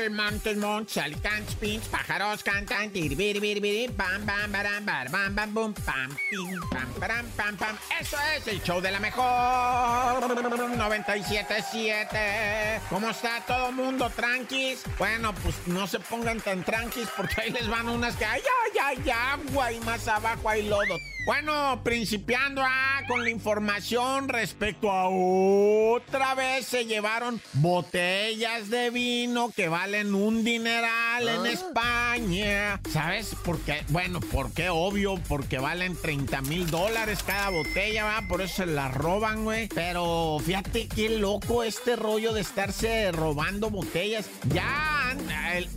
Al montes, montes, alicantes, pins, pájaros cantan, tiribiribiribiri, bam, bam, baram, bar, bam, bam, bum, pam, pim, pam, param, pam, pam. Eso es el show de la mejor 97.7. ¿Cómo está todo mundo? ¿Tranquis? Bueno, pues no se pongan tan tranquis porque ahí les van unas que ay, ay, ay, agua y más abajo hay lodo. Bueno, principiando ah, con la información respecto a otra vez se llevaron botellas de vino que valen un dineral en ah. España. ¿Sabes por qué? Bueno, ¿por qué? Obvio, porque valen 30 mil dólares cada botella, ¿va? Por eso se la roban, güey. Pero fíjate qué loco este rollo de estarse robando botellas. Ya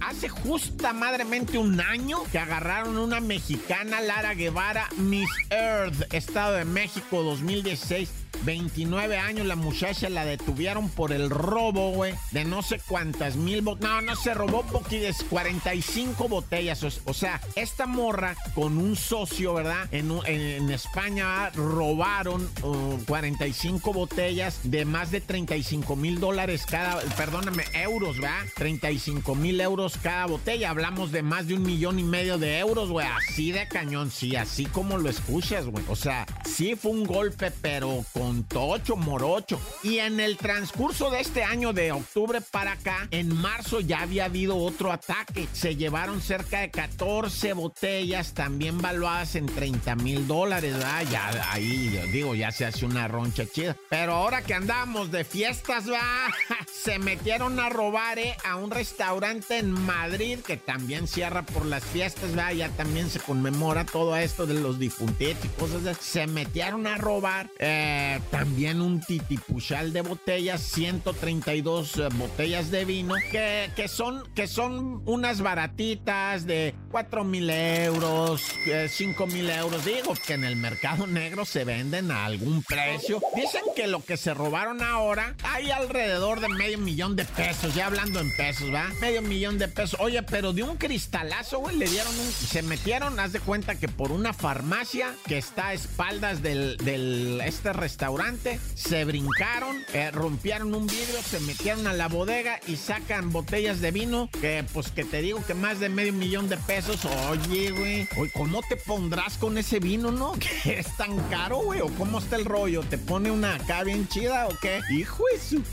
hace justa madremente un año que agarraron una mexicana, Lara Guevara, Miss Earth, Estado de México 2016 29 años la muchacha la detuvieron por el robo, güey, de no sé cuántas mil botellas. No, no se robó poquides, 45 botellas. O, sea, esta morra con un socio, ¿verdad? En, en, España robaron 45 uh, botellas de más de 35 mil dólares cada, perdóname, euros, ¿verdad? 35 mil euros cada botella. Hablamos de más de un millón y medio de euros, güey. Así de cañón, sí, así como lo escuchas, güey. O sea, sí fue un golpe, pero con tocho, morocho. Y en el transcurso de este año, de octubre para acá, en marzo ya había habido otro ataque. Se llevaron cerca de 14 botellas, también valuadas en 30 mil dólares, Ya ahí, digo, ya se hace una roncha chida. Pero ahora que andamos de fiestas, va, se metieron a robar eh, a un restaurante en Madrid que también cierra por las fiestas, va, ya también se conmemora todo esto de los difuntitos y cosas. Se metieron a robar. Eh, también un titipuchal de botellas, 132 eh, botellas de vino, que, que, son, que son unas baratitas de 4 mil euros, 5 mil euros. Digo que en el mercado negro se venden a algún precio. Dicen que lo que se robaron ahora hay alrededor de medio millón de pesos, ya hablando en pesos, ¿va? Medio millón de pesos. Oye, pero de un cristalazo, güey, le dieron un... Se metieron, haz de cuenta que por una farmacia que está a espaldas del, del este restaurante se brincaron, eh, rompieron un vidrio, se metieron a la bodega y sacan botellas de vino que pues que te digo que más de medio millón de pesos. Oye, güey, ¿cómo te pondrás con ese vino, no? ¿Que es tan caro, güey? ¿O cómo está el rollo? ¿Te pone una acá bien chida o qué? Hijo de su...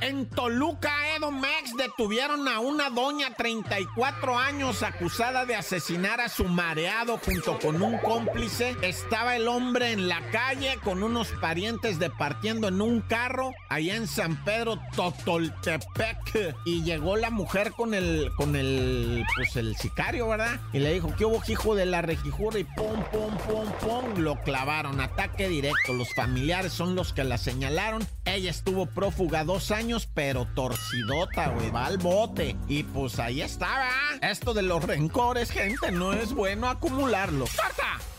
En Toluca, Edomex detuvieron a una doña 34 años acusada de asesinar a su mareado junto con un cómplice. Estaba el hombre en la calle con unos parientes departiendo en un carro allá en San Pedro Totoltepec y llegó la mujer con el con el pues el sicario, ¿verdad? Y le dijo, "¿Qué hubo, hijo de la rejijura?" y pum pum pum pum lo clavaron, ataque directo. Los familiares son los que la señalaron. Ella estuvo prófuga dos años, pero torcidota, güey, va al bote. Y pues ahí estaba. Esto de los rencores, gente, no es bueno acumularlo. ¡Corta!